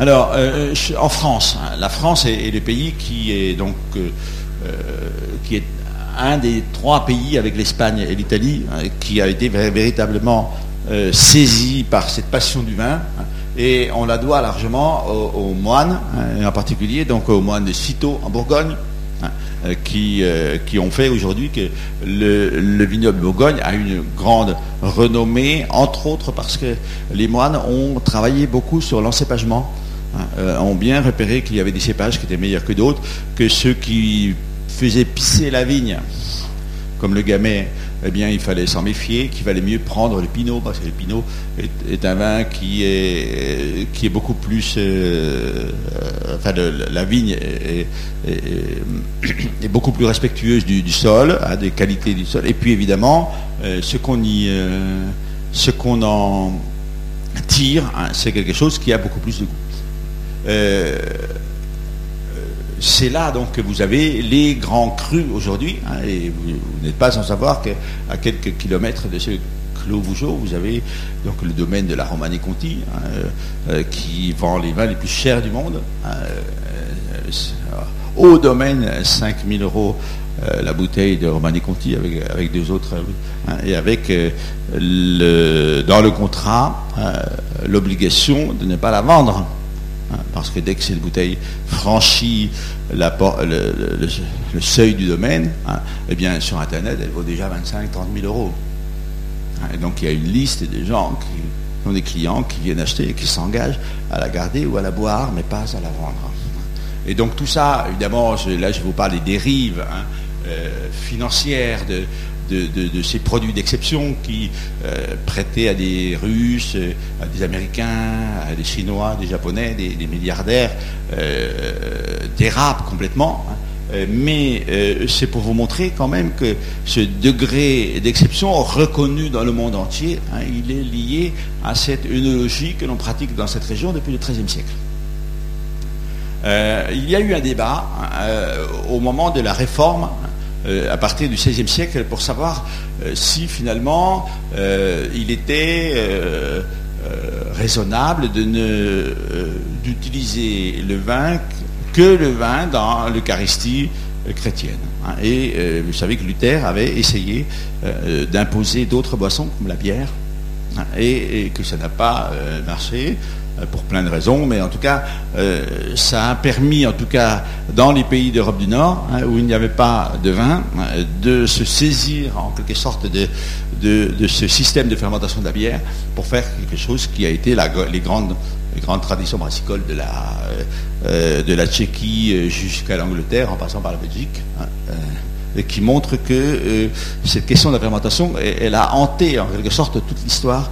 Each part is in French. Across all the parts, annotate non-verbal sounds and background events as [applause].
Alors, en France, hein, la France est, le pays qui est donc qui est un des trois pays avec l'Espagne et l'Italie hein, qui a été véritablement saisi par cette passion du vin. Hein, et on la doit largement aux, moines, en particulier donc aux moines de Citeaux en Bourgogne, euh, qui, euh, qui ont fait aujourd'hui que le, vignoble Bourgogne a une grande renommée, entre autres parce que les moines ont travaillé beaucoup sur l'encépagement, euh, ont bien repéré qu'il y avait des cépages qui étaient meilleurs que d'autres, que ceux qui faisaient pisser la vigne, comme le gamay, eh bien, il fallait s'en méfier, qu'il valait mieux prendre le pinot, parce que le pinot est, un vin qui est, beaucoup plus... Euh, euh, enfin, la vigne est, beaucoup plus respectueuse du, sol, hein, des qualités du sol. Et puis, évidemment, ce qu'on y... ce qu'on en tire, hein, c'est quelque chose qui a beaucoup plus de goût c'est là donc que vous avez les grands crus aujourd'hui, hein, et vous, n'êtes pas sans savoir qu'à quelques kilomètres de ce Clos Vougeot, vous avez donc le domaine de la Romanée Conti, hein, euh, qui vend les vins les plus chers du monde. Hein, euh, au domaine, 5000 euros euh, la bouteille de Romanée Conti avec, deux autres, et avec dans le contrat l'obligation de ne pas la vendre. Hein, parce que dès que cette bouteille franchit le, seuil du domaine, hein, eh bien sur Internet, elle vaut déjà 25, 30 000 euros. Hein, et donc il y a une liste de gens qui ont des clients qui viennent acheter et qui s'engagent à la garder ou à la boire, mais pas à la vendre. Et donc tout ça, évidemment, là je vous parle des dérives euh, financières de, de, ces produits d'exception qui euh, prêtaient à des Russes, à des Américains, à des Chinois, des Japonais, des, milliardaires, euh, dérapent complètement. Hein. Euh, mais c'est pour vous montrer quand même que ce degré d'exception reconnu dans le monde entier, hein, il est lié à cette œnologie que l'on pratique dans cette région depuis le XIIIe siècle. il y a eu un débat hein, au moment de la réforme euh, à partir du XVIe siècle pour savoir euh, si finalement euh, il était raisonnable d'utiliser le vin que le vin dans l'Eucharistie chrétienne. Hein. Et vous savez que Luther avait essayé d'imposer d'autres boissons comme la bière hein, et, que ça n'a pas marché. Euh, pour plein de raisons, mais en tout cas, euh, ça a permis, en tout cas, dans les pays d'Europe du Nord, hein, où il n'y avait pas de vin, euh, de se saisir en quelque sorte de, ce système de fermentation de la bière pour faire quelque chose qui a été les, grandes, grandes traditions brassicoles de la, de la Tchéquie jusqu'à l'Angleterre, en passant par la Belgique. Hein, qui montre que cette question de la fermentation, elle a hanté en quelque sorte toute l'histoire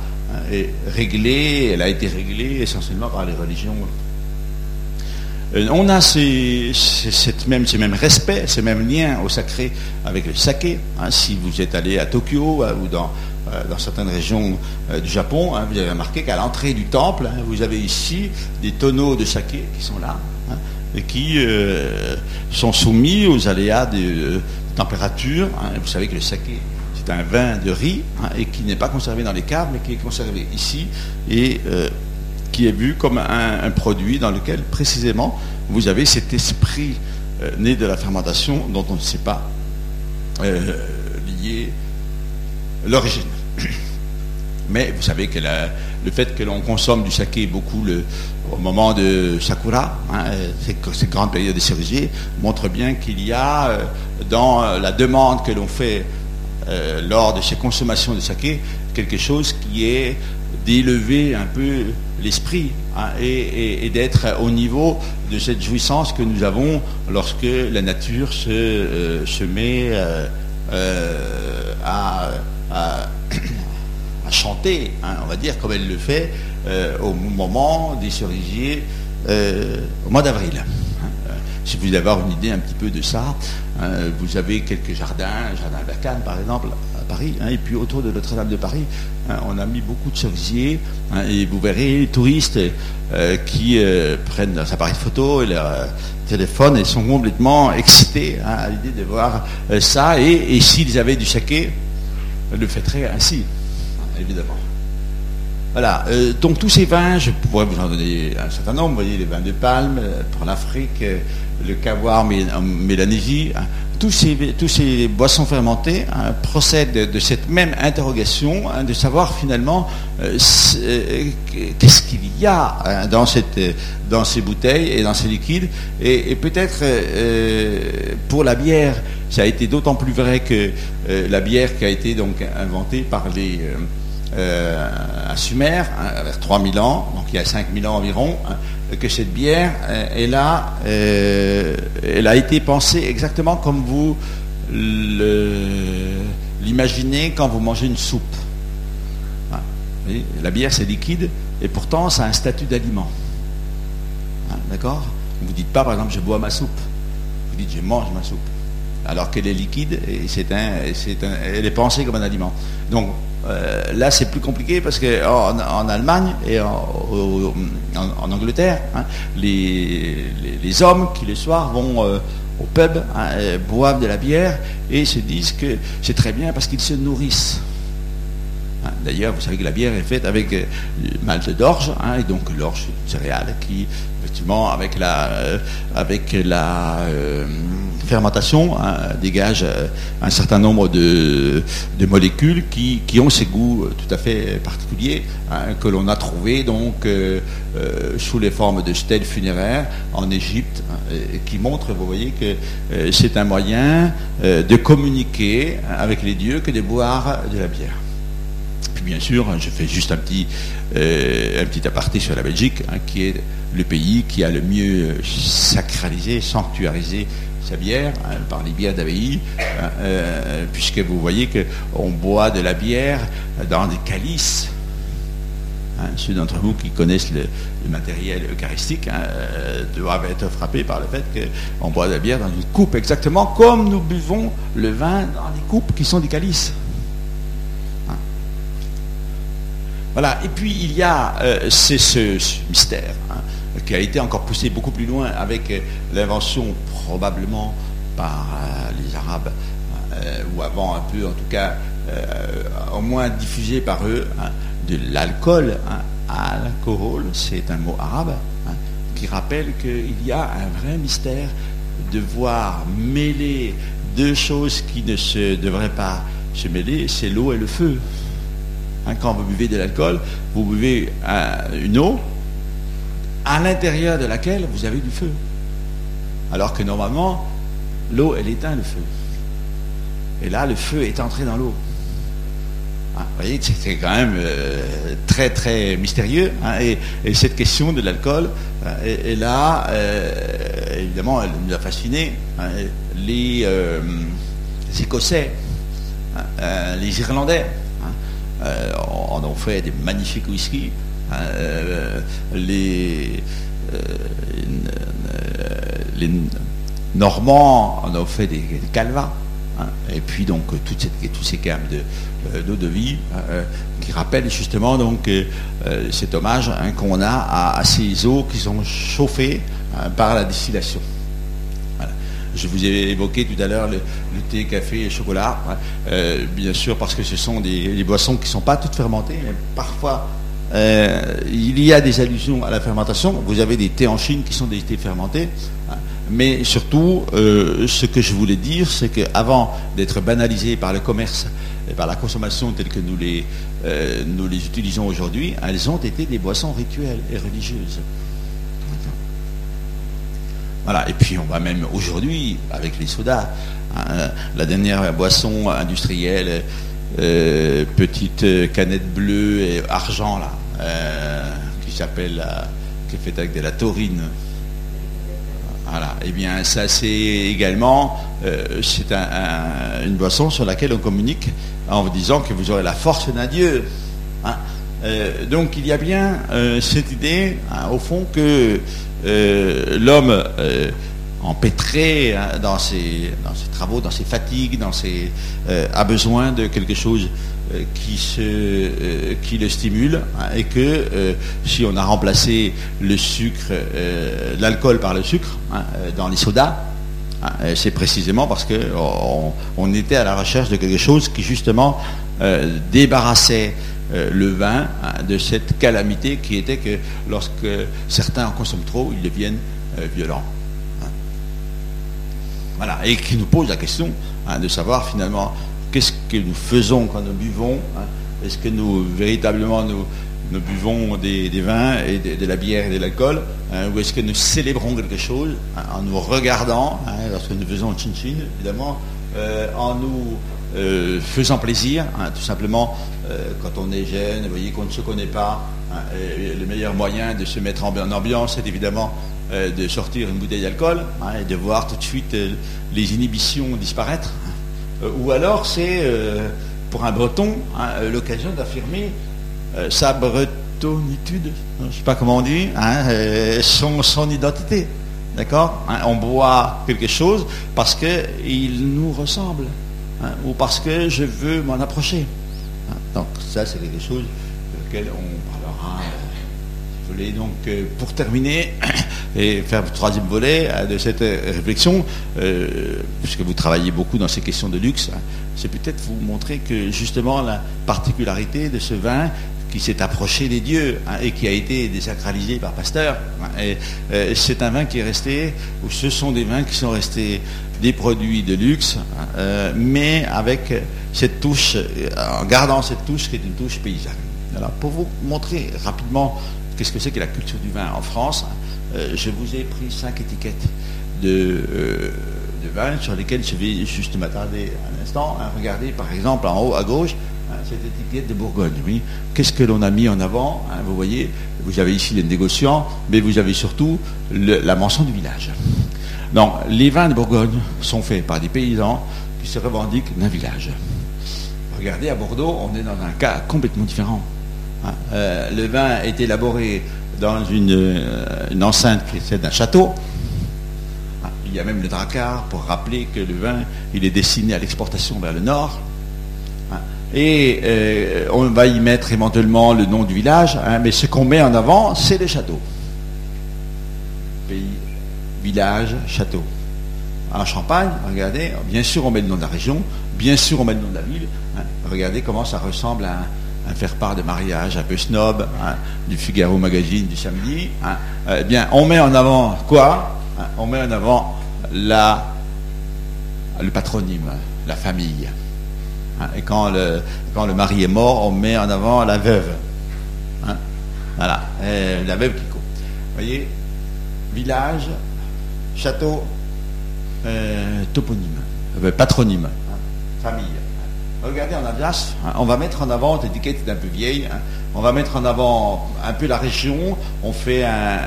est réglée, elle a été réglée essentiellement par les religions. Euh, on a ces, même, ces mêmes respects, ces mêmes liens au sacré avec le saké. Hein. si vous êtes allé à Tokyo euh, ou dans, euh, dans, certaines régions du Japon, hein, vous avez remarqué qu'à l'entrée du temple, hein, vous avez ici des tonneaux de saké qui sont là et qui sont soumis aux aléas de température. vous savez que le saké un vin de riz hein, et qui n'est pas conservé dans les caves, mais qui est conservé ici et euh, qui est vu comme un, produit dans lequel précisément vous avez cet esprit euh, né de la fermentation dont on ne sait pas euh, lier l'origine. [coughs] Mais vous savez que le fait que l'on consomme du saké beaucoup au moment de Sakura, hein, cette grande période des cerisiers, montre bien qu'il y a dans la demande que l'on fait euh, lors de ces consommations de saké, quelque chose qui est d'élever un peu l'esprit hein, et, d'être au niveau de cette jouissance que nous avons lorsque la nature se, euh, met euh, à, chanter, hein, on va dire, comme elle le fait au moment des cerisiers au mois d'avril. Hein. Si vous voulez avoir une idée un petit peu de ça, Hein, vous avez quelques jardins, jardin de la Cannes par exemple, à Paris, hein, et puis autour de Notre-Dame de Paris, hein, on a mis beaucoup de cerisiers, et vous verrez les touristes euh, qui euh, prennent leurs appareils photo et leur euh, téléphone et sont complètement excités à l'idée de voir ça, et, s'ils avaient du saké, le fêteraient ainsi, évidemment. Voilà, donc tous ces vins, je pourrais vous en donner un certain nombre, vous voyez les vins de palme pour l'Afrique, le cavoir Mélanésie, hein, tous ces, boissons fermentées hein, procèdent de, cette même interrogation, hein, de savoir finalement euh, euh, qu'est-ce qu'il y a dans, ces bouteilles et dans ces liquides. Et, peut-être euh, pour la bière, ça a été d'autant plus vrai que la bière qui a été donc inventée par les à Sumer, vers 3000 ans, donc il y a 5000 ans environ, que cette bière, euh, elle a, euh, elle a été pensée exactement comme vous l'imaginez quand vous mangez une soupe. Ah, la bière, c'est liquide, et pourtant, ça a un statut d'aliment. D'accord? Vous ne dites pas, par exemple, je bois ma soupe. Vous dites, je mange ma soupe. Alors qu'elle est liquide, et c'est un, elle est pensée comme un aliment. Donc, euh, là, c'est plus compliqué parce qu'en en, Allemagne et en, Angleterre, hein, les, hommes qui le soir vont euh, au pub, hein, boivent de la bière et se disent que c'est très bien parce qu'ils se nourrissent. Hein, d'ailleurs, vous savez que la bière est faite avec euh, malte d'orge, et donc l'orge, céréale qui, effectivement, avec la, avec la fermentation hein, dégage euh, un certain nombre de, molécules qui, ont ces goûts euh, tout à fait particuliers hein, que l'on a trouvés donc euh, sous les formes de stèles funéraires en Égypte, hein, qui montrent, vous voyez, que c'est un moyen de communiquer avec les dieux que de boire de la bière. Puis bien sûr, je fais juste un petit, un petit aparté sur la Belgique, qui est le pays qui a le mieux sacralisé, sanctuarisé sa bière, hein, par les bières d'abbaye, hein, euh, puisque vous voyez qu'on boit de la bière dans des calices. Hein, ceux d'entre vous qui connaissent le, matériel eucharistique euh, doivent être frappés par le fait qu'on boit de la bière dans une coupe, exactement comme nous buvons le vin dans des coupes qui sont des calices. Voilà, et puis il y a euh, ce, mystère qui a été encore poussé beaucoup plus loin avec l'invention probablement par euh, les Arabes, euh, ou avant un peu en tout cas, euh, au moins diffusé par eux, hein, de l'alcool. Hein. Alcool, c'est un mot arabe hein, qui rappelle qu'il y a un vrai mystère de voir mêler deux choses qui ne se devraient pas se mêler, c'est l'eau et le feu. Quand vous buvez de l'alcool, vous buvez une eau à l'intérieur de laquelle vous avez du feu. Alors que normalement, l'eau, elle éteint le feu. Et là, le feu est entré dans l'eau. Ah, vous voyez, c'est quand même euh, très très mystérieux. Hein, et, cette question de l'alcool, euh, et, là, euh, évidemment, elle nous a fascinés. Hein, les, Écossais, hein, les Irlandais, on, ont fait des magnifiques whisky. les les Normands en ont fait des, calvas. Hein. et puis donc toutes ces, tous ces gammes euh, d'eau de, vie euh, qui rappellent justement donc euh, cet hommage hein, qu'on a à, ces eaux qui sont chauffées hein, par la distillation. Je vous ai évoqué tout à l'heure le, thé, café et chocolat, bien sûr parce que ce sont des, boissons qui ne sont pas toutes fermentées, mais parfois il y a des allusions à la fermentation. Vous avez des thés en Chine qui sont des thés fermentés. Mais surtout, euh, ce que je voulais dire, c'est qu'avant d'être banalisées par le commerce et par la consommation telle que euh, nous les utilisons aujourd'hui, elles ont été des boissons rituelles et religieuses. Voilà, et puis on va même aujourd'hui, avec les sodas, hein, la dernière boisson industrielle, euh, petite canette bleue et argent, là, qui s'appelle, qui est faite avec de la taurine. Voilà. Eh bien, ça, c'est également euh, c'est une boisson sur laquelle on communique en vous disant que vous aurez la force d'un Dieu. Hein. Euh, donc, il y a bien euh, cette idée, hein, au fond, que l'homme empêtré hein, dans, ses, travaux, dans ses fatigues, ses, a besoin de quelque chose euh, qui, euh, le stimule hein, et que euh, si on a remplacé le sucre, l'alcool par le sucre hein, dans les sodas, c'est précisément parce qu'on on était à la recherche de quelque chose qui justement débarrassait le vin hein, de cette calamité qui était que lorsque certains en consomment trop, ils deviennent violents. Hein. Voilà, et qui nous pose la question de savoir finalement qu'est-ce que nous faisons quand nous buvons. Est-ce que nous véritablement nous, buvons des, vins et de, la bière et de l'alcool, hein, ou est-ce que nous célébrons quelque chose hein, en nous regardant, hein, lorsque nous faisons chin-chin, évidemment, euh, en nous euh, faisant plaisir, tout simplement, euh, quand on est jeune, vous voyez qu'on ne se connaît pas, le meilleur moyen de se mettre en, ambiance, c'est évidemment de sortir une bouteille d'alcool et de voir tout de suite les inhibitions disparaître. ou alors c'est, pour un breton, l'occasion d'affirmer euh, sa bretonitude, je ne sais pas comment on dit, hein, euh, son, son, identité. D'accord hein, On boit quelque chose parce qu'il nous ressemble, hein, ou parce que je veux m'en approcher. donc ça, c'est quelque chose lequel on parlera. Je voulais donc, euh, pour terminer, [coughs] et faire le troisième volet de cette réflexion, puisque vous travaillez beaucoup dans ces questions de luxe, c'est peut-être vous montrer que justement la particularité de ce vin, qui s'est approché des dieux hein, et qui a été désacralisé par Pasteur. Hein, euh, c'est un vin qui est resté, ou ce sont des vins qui sont restés des produits de luxe, hein, euh, mais avec cette touche, euh, en gardant cette touche qui est une touche paysanne. Alors, pour vous montrer rapidement qu'est-ce que c'est que la culture du vin en France, je vous ai pris cinq étiquettes de, de vin sur lesquelles je vais juste m'attarder un instant. Regardez par exemple en haut à gauche, Hein, cette étiquette de Bourgogne, oui. Qu'est-ce que l'on a mis en avant hein, Vous voyez, vous avez ici les négociants, mais vous avez surtout la mention du village. Donc, les vins de Bourgogne sont faits par des paysans qui se revendiquent d'un village. Regardez, à Bordeaux, on est dans un cas complètement différent. Hein. Euh, le vin est élaboré dans une, euh, une enceinte qui est d'un château. Il y a même le dracard pour rappeler que le vin, il est destiné à l'exportation vers le nord. Et euh, on va y mettre éventuellement le nom du village, hein, mais ce qu'on met en avant, c'est les châteaux. Pays, village, château. En Champagne, regardez, bien sûr on met le nom de la région, bien sûr on met le nom de la ville. Hein. regardez comment ça ressemble à un, faire-part de mariage un peu snob, hein, du Figaro Magazine du samedi. Eh bien, on met en avant quoi On met en avant le patronyme, la famille. Hein, et quand le, quand le mari est mort, on met en avant la veuve. Hein, voilà, la veuve qui court. Vous voyez, village, château, euh, toponyme, euh, patronyme, hein, famille. Regardez en Alsace, on va mettre en avant, l'étiquette est un peu vieille, on va mettre en avant un peu la région, on fait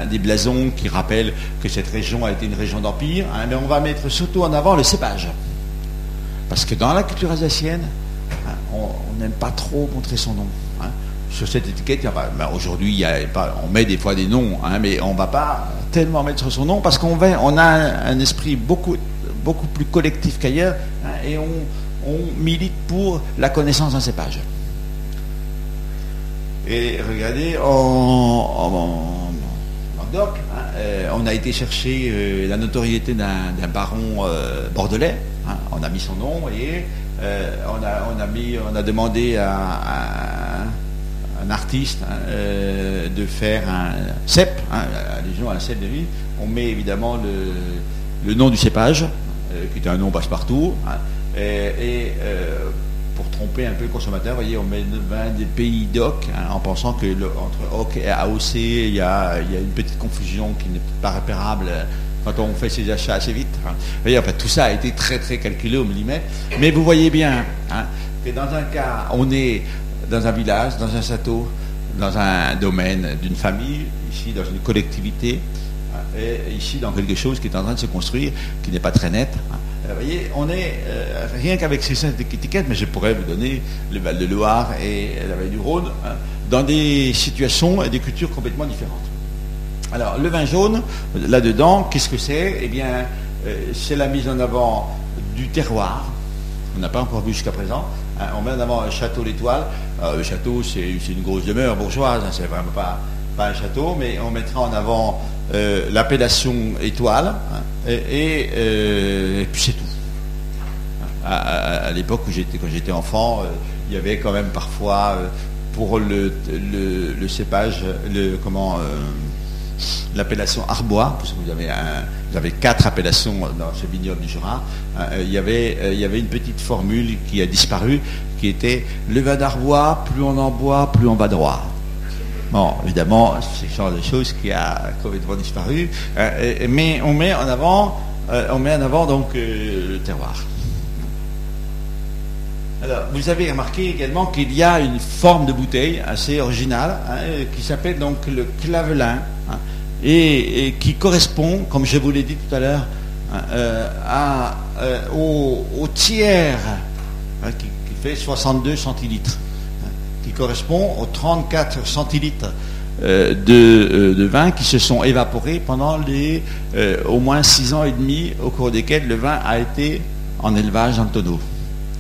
des blasons qui rappellent que cette région a été une région d'empire, mais on va mettre surtout en avant le cépage. Parce que dans la culture alsacienne, hein, on n'aime pas trop montrer son nom. Hein. Sur cette étiquette, ben, aujourd'hui, on met des fois des noms, hein, mais on ne va pas tellement mettre son nom parce qu'on on a un, esprit beaucoup, plus collectif qu'ailleurs et on, milite pour la connaissance d'un cépage. Et regardez, en, Languedoc, euh, on a été chercher euh, la notoriété d'un baron euh, bordelais Hein, on a mis son nom, et euh, on, a, demandé à, un artiste hein, euh, de faire un cep, hein, allusion à un cep de vie. On met évidemment le, nom du cépage, euh, qui est un nom passe-partout, et, pour tromper un peu le consommateur, on met le des pays d'OC, en pensant que entre OC et AOC, il y, a, une petite confusion qui n'est pas repérable quand on fait ses achats assez vite. Hein. Fait, tout ça a été très très calculé au millimètre. Mais vous voyez bien hein, que dans un cas, on est dans un village, dans un château, dans un domaine d'une famille, ici dans une collectivité, hein, et ici dans quelque chose qui est en train de se construire, qui n'est pas très net. Vous voyez, on est, euh, rien qu'avec ces cinq étiquettes, mais je pourrais vous donner le Val-de-Loire et la Vallée du Rhône, dans des situations et des cultures complètement différentes. Alors, le vin jaune, là-dedans, qu'est-ce que c'est? Eh bien, euh, c'est la mise en avant du terroir. On n'a pas encore vu jusqu'à présent. Hein. on met en avant un château l'étoile. le château, c'est une grosse demeure bourgeoise, hein, c'est vraiment pas, un château, mais on mettra en avant euh, l'appellation étoile, hein, euh, et, puis c'est tout. À, l'époque où j'étais, quand j'étais enfant, il y avait quand même parfois pour le, le, cépage, le, comment, l'appellation Arbois, parce que vous avez, quatre appellations dans ce vignoble du Jura, il, y avait, il y avait une petite formule qui a disparu, qui était le vin d'Arbois, plus on en boit, plus on va droit. Bon, évidemment, c'est le genre de choses qui a complètement disparu, mais on met en avant, on met en avant donc le terroir. Alors, vous avez remarqué également qu'il y a une forme de bouteille assez originale hein, qui s'appelle donc le clavelin hein, et, qui correspond, comme je vous l'ai dit tout à l'heure, hein, euh, euh, au, tiers qui, fait 62 centilitres, qui correspond aux 34 centilitres euh, de, vin qui se sont évaporés pendant les au moins 6 ans et demi au cours desquels le vin a été en élevage dans le tonneau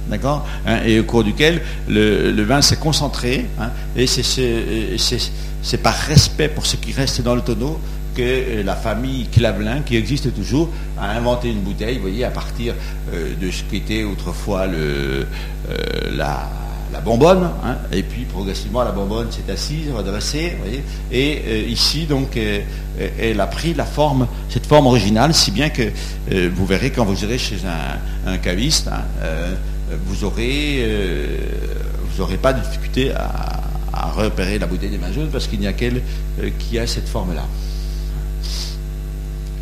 d'accord hein, Et au cours duquel le, vin s'est concentré, hein, et c'est par respect pour ce qui reste dans le tonneau que la famille Clavelin, qui existe toujours, a inventé une bouteille, vous voyez, à partir euh, de ce qu'était autrefois euh, la, bonbonne, hein, et puis progressivement la bonbonne s'est assise, redressée, voyez, et euh, ici donc elle a pris la forme, cette forme originale, si bien que vous verrez quand vous irez chez un, caviste, vous aurez, euh, vous n'aurez pas de difficulté à, repérer la bouteille des mains jaunes parce qu'il n'y a qu'elle euh, qui a cette forme-là.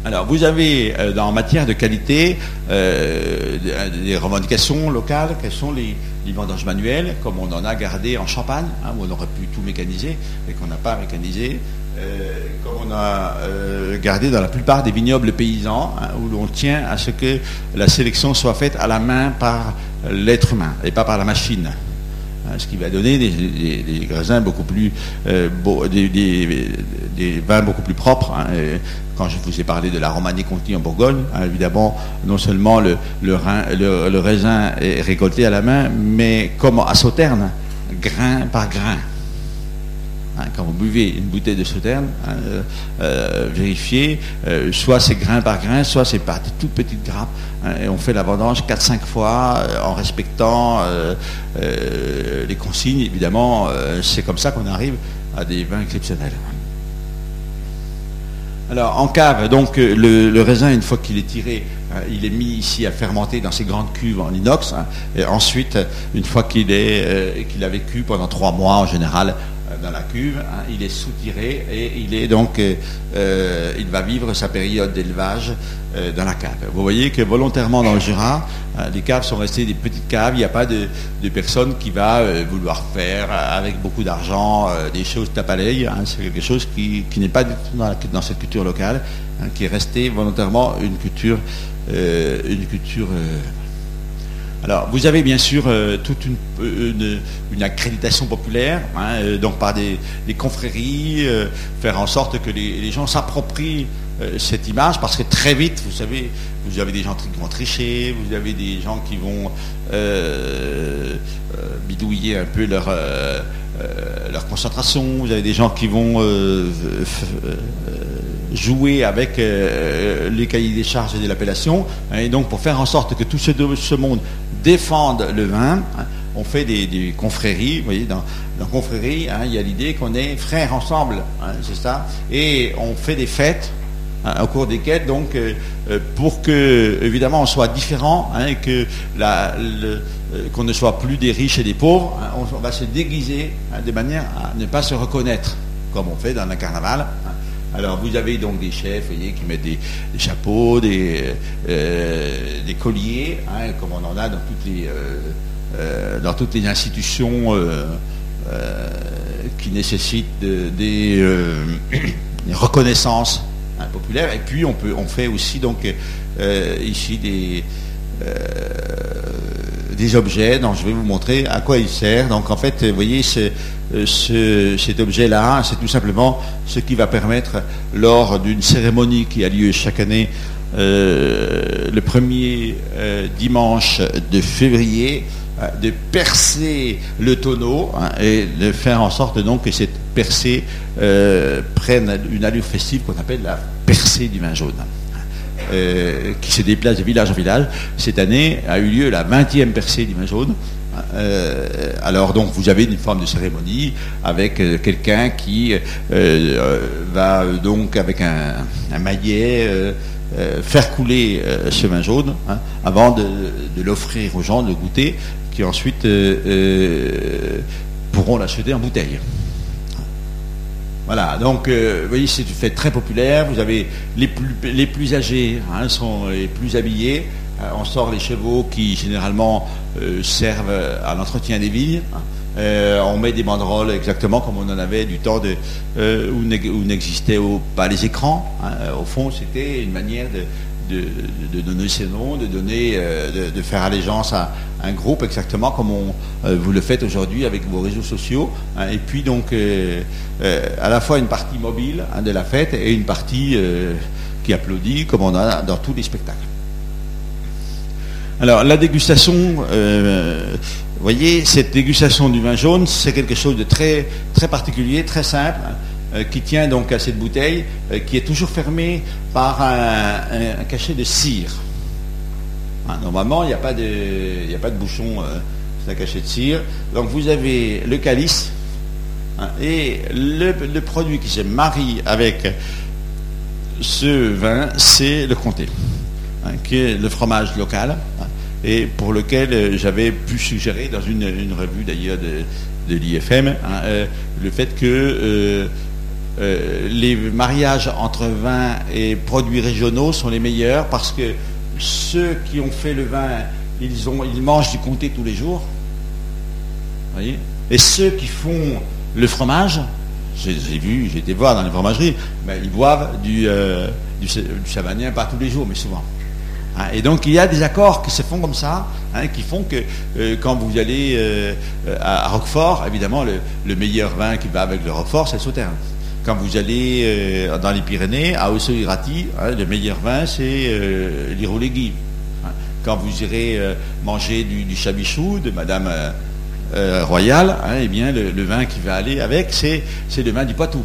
Alors, vous avez euh, dans matière de qualité des revendications locales, quelles sont les, vendanges manuelles, comme on en a gardé en Champagne, hein, où on aurait pu tout mécaniser et qu'on n'a pas mécanisé, comme on a gardé dans la plupart des vignobles paysans, hein, où l'on tient à ce que la sélection soit faite à la main par l'être humain et pas par la machine. Hein, ce qui va donner des, raisins beaucoup plus, euh, des, vins beaucoup plus propres. Hein, quand je vous ai parlé de la Romanée Conti en Bourgogne, hein, évidemment, non seulement le, le, raisin est récolté à la main, mais comme à Sauterne, grain par grain. Hein, quand vous buvez une bouteille de sauterne, hein, euh, euh, vérifiez, euh, soit c'est grain par grain, soit c'est par des toutes petites grappes. Hein, et on fait la vendange 4-5 fois en respectant les consignes. Évidemment, c'est comme ça qu'on arrive à des vins exceptionnels. Alors en cave, donc le, raisin, une fois qu'il est tiré, il est mis ici à fermenter dans ces grandes cuves en inox. et ensuite, une fois qu'il a vécu pendant trois mois en général, dans la cuve, hein, il est soutiré et il est donc, euh, euh, il va vivre sa période d'élevage euh, dans la cave. Vous voyez que volontairement dans le Jura, les caves sont restées des petites caves. Il n'y a pas de, personne qui va vouloir faire avec beaucoup d'argent des choses tape. Hein. C'est quelque chose qui, n'est pas dans, cette culture locale, hein, qui est resté volontairement une culture, une culture alors, vous avez bien sûr euh, toute une, accréditation populaire, hein, euh, donc par des, confréries, euh, faire en sorte que les, gens s'approprient cette image, parce que très vite, vous savez, vous avez des gens qui vont tricher, vous avez des gens qui vont bidouiller un peu leur concentration, vous avez des gens qui vont jouer avec les cahiers des charges de l'appellation, hein, et donc pour faire en sorte que tout ce, ce monde défendent le vin. Hein. On fait des, confréries, vous voyez, dans, dans confrérie, hein, il y a l'idée qu'on est frères ensemble, c'est ça, et on fait des fêtes au cours desquelles, donc, euh, euh, pour que, évidemment, on soit différent, que euh, qu'on ne soit plus des riches et des pauvres, on, va se déguiser de manière à ne pas se reconnaître, comme on fait dans un carnaval. Alors vous avez donc des chefs voyez, qui mettent des, chapeaux, des, euh, colliers, hein, comme on en a dans toutes les, euh, euh, dans toutes les institutions qui nécessitent des, reconnaissances hein, populaires. Et puis on, peut, on fait aussi donc ici des des objets dont je vais vous montrer à quoi ils servent. Donc en fait, vous voyez, ce, cet objet-là, c'est tout simplement ce qui va permettre, lors d'une cérémonie qui a lieu chaque année, euh, le premier euh, dimanche de février, euh, de percer le tonneau hein, et de faire en sorte donc que cette percée prenne une allure festive qu'on appelle la percée du vin jaune. Euh, qui se déplace de village en village. Cette année a eu lieu la 20e percée du vin jaune. alors donc vous avez une forme de cérémonie avec quelqu'un qui va donc avec un, un maillet faire couler ce vin jaune hein, avant de, de l'offrir aux gens de le goûter qui ensuite pourront l'acheter en bouteille. Voilà, donc euh, vous voyez, c'est une fête très populaire. Vous avez les plus, les plus âgés, hein, sont les plus habillés. Euh, on sort les chevaux qui généralement euh, servent à l'entretien des vignes. on met des banderoles exactement comme on en avait du temps où n'existaient pas les écrans. Hein. Au fond, c'était une manière de, de, donner ses noms, de donner, euh, de, faire allégeance à un groupe exactement comme euh, vous le faites aujourd'hui avec vos réseaux sociaux. Hein. et puis donc euh, à la fois une partie mobile hein, de la fête et une partie qui applaudit comme on a dans tous les spectacles. Alors la dégustation, vous voyez, cette dégustation du vin jaune, c'est quelque chose de très, très particulier, très simple. Euh, qui tient donc à cette bouteille, euh, qui est toujours fermée par un, cachet de cire. Hein, normalement, il n'y a, pas de, bouchon, euh, c'est un cachet de cire. Donc vous avez le calice hein, et le, produit qui se marie avec ce vin, c'est le comté, hein, qui est le fromage local et pour lequel j'avais pu suggérer dans une, revue d'ailleurs de, l'IFM le fait que euh, les mariages entre vin et produits régionaux sont les meilleurs parce que ceux qui ont fait le vin, ils, mangent du comté tous les jours. Voyez? Et ceux qui font le fromage, j'ai vu, j'ai été voir dans les fromageries, mais ils boivent du, euh, pas tous les jours, mais souvent. Hein, et donc il y a des accords qui se font comme ça, hein, qui font que euh, quand vous allez à, Roquefort, évidemment, le, le, meilleur vin qui va avec le Roquefort, c'est le Sauternes. Quand vous allez euh, dans les Pyrénées, à Osso-Irati, hein, le meilleur vin, c'est euh. Hein. Quand vous irez euh, manger du, chabichou de Madame Royale, hein, eh bien, le, vin qui va aller avec, c'est, le vin du Poitou,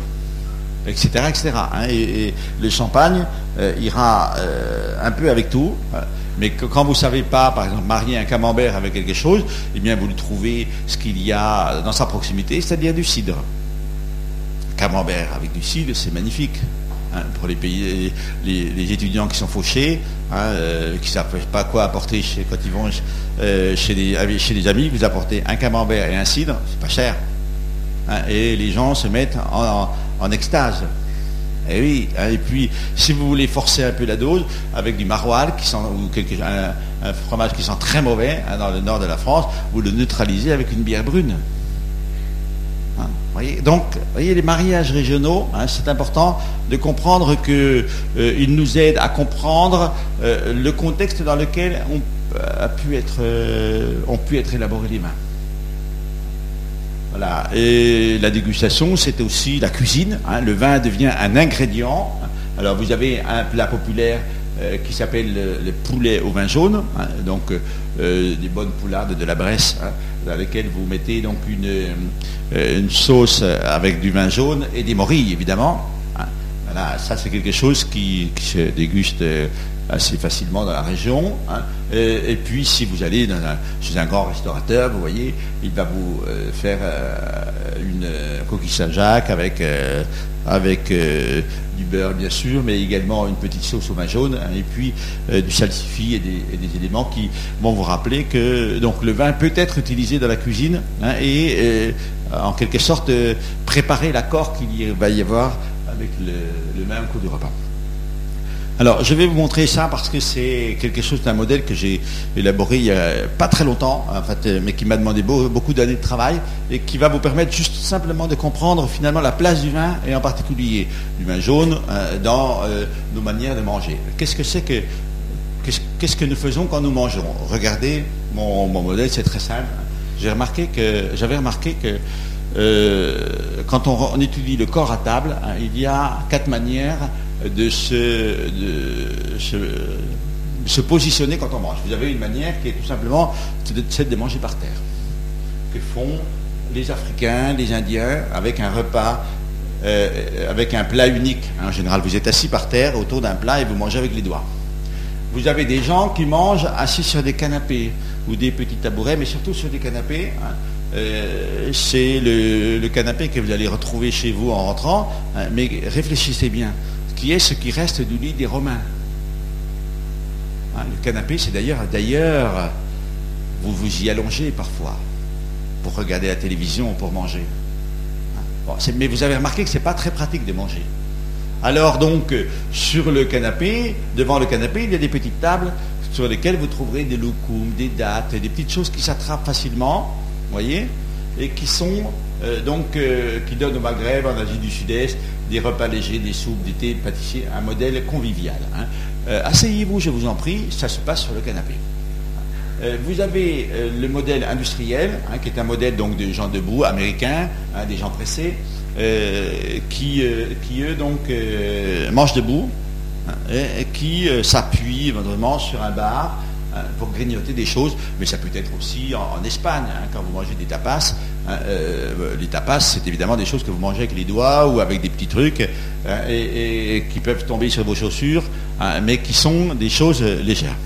etc. etc. et, le champagne ira un peu avec tout. Mais quand vous ne savez pas, par exemple, marier un camembert avec quelque chose, eh bien, vous le trouvez ce qu'il y a dans sa proximité, c'est-à-dire du cidre camembert avec du cidre, c'est magnifique. Hein, pour les, pays, les, étudiants qui sont fauchés, hein, euh, qui ne savent pas quoi apporter chez, quand ils vont euh, chez, des, chez des amis, vous apportez un camembert et un cidre, c'est pas cher. Hein, et les gens se mettent en, extase. Et oui, et puis si vous voulez forcer un peu la dose, avec du maroilles, qui sent, ou quelque, un, un, fromage qui sent très mauvais dans le nord de la France, vous le neutralisez avec une bière brune. Donc, voyez, les mariages régionaux, hein, c'est important de comprendre qu'ils euh, nous aident à comprendre euh, le contexte dans lequel on, euh, pu être, ont pu être élaborés les vins. Voilà. Et la dégustation, c'est aussi la cuisine. Hein. Le vin devient un ingrédient. Alors, vous avez un plat populaire qui s'appelle le, poulet au vin jaune, hein. donc des bonnes poulardes de la Bresse, dans lesquelles vous mettez donc une euh, une sauce avec du vin jaune et des morilles, évidemment. Hein. Voilà, ça c'est quelque chose qui, se déguste euh, assez facilement dans la région. Hein. Et, puis si vous allez chez un grand restaurateur, vous voyez, il va vous euh, faire une coquille Saint-Jacques avec, du beurre bien sûr, mais également une petite sauce au jaune, hein, et puis du salsifis et des, éléments qui vont vous rappeler que le vin peut être utilisé dans la cuisine et euh, en quelque sorte préparer l'accord qu'il va y avoir avec le, même coup de repas. Alors, je vais vous montrer ça parce que c'est quelque chose d'un modèle que j'ai élaboré il n'y a pas très longtemps, en fait, mais qui m'a demandé beaucoup d'années de travail et qui va vous permettre juste simplement de comprendre finalement la place du vin et en particulier du vin jaune euh, dans euh, nos manières de manger. Qu'est-ce que nous faisons quand nous mangeons? Regardez mon modèle, c'est très simple j'avais remarqué que euh, quand on, étudie le corps à table, hein, il y a quatre manières de se, positionner quand on mange. Vous avez une manière qui est tout simplement celle de manger par terre, que font les Africains, les Indiens, avec un repas, euh, avec un plat unique. En général, vous êtes assis par terre autour d'un plat et vous mangez avec les doigts. vous avez des gens qui mangent assis sur des canapés ou des petits tabourets, mais surtout sur des canapés. Hein. Euh, c'est le, canapé que vous allez retrouver chez vous en rentrant, hein. mais réfléchissez bien. Qui est ce qui reste du lit des Romains hein, Le canapé, c'est d'ailleurs, d'ailleurs, vous vous y allongez parfois pour regarder la télévision ou pour manger. mais vous avez remarqué que ce n'est pas très pratique de manger. Alors donc, sur le canapé, devant le canapé, il y a des petites tables sur lesquelles vous trouverez des loukoums, des dates, des petites choses qui s'attrapent facilement, voyez, et qui sont donc euh, qui donnent au Maghreb, en Asie du Sud-Est, des repas légers, des soupes, des thés, pâtissiers, un modèle convivial. Hein. Asseyez-vous, je vous en prie, ça se passe sur le canapé. vous avez le modèle industriel, hein, qui est un modèle donc de gens debout, américains, hein, des gens pressés. Euh, qui, euh, eux, donc, euh, mangent debout, qui s'appuient éventuellement sur un bar pour grignoter des choses, mais ça peut être aussi en, Espagne, hein, quand vous mangez des tapas. Les tapas, c'est évidemment des choses que vous mangez avec les doigts ou avec des petits trucs et, qui peuvent tomber sur vos chaussures, mais qui sont des choses légères.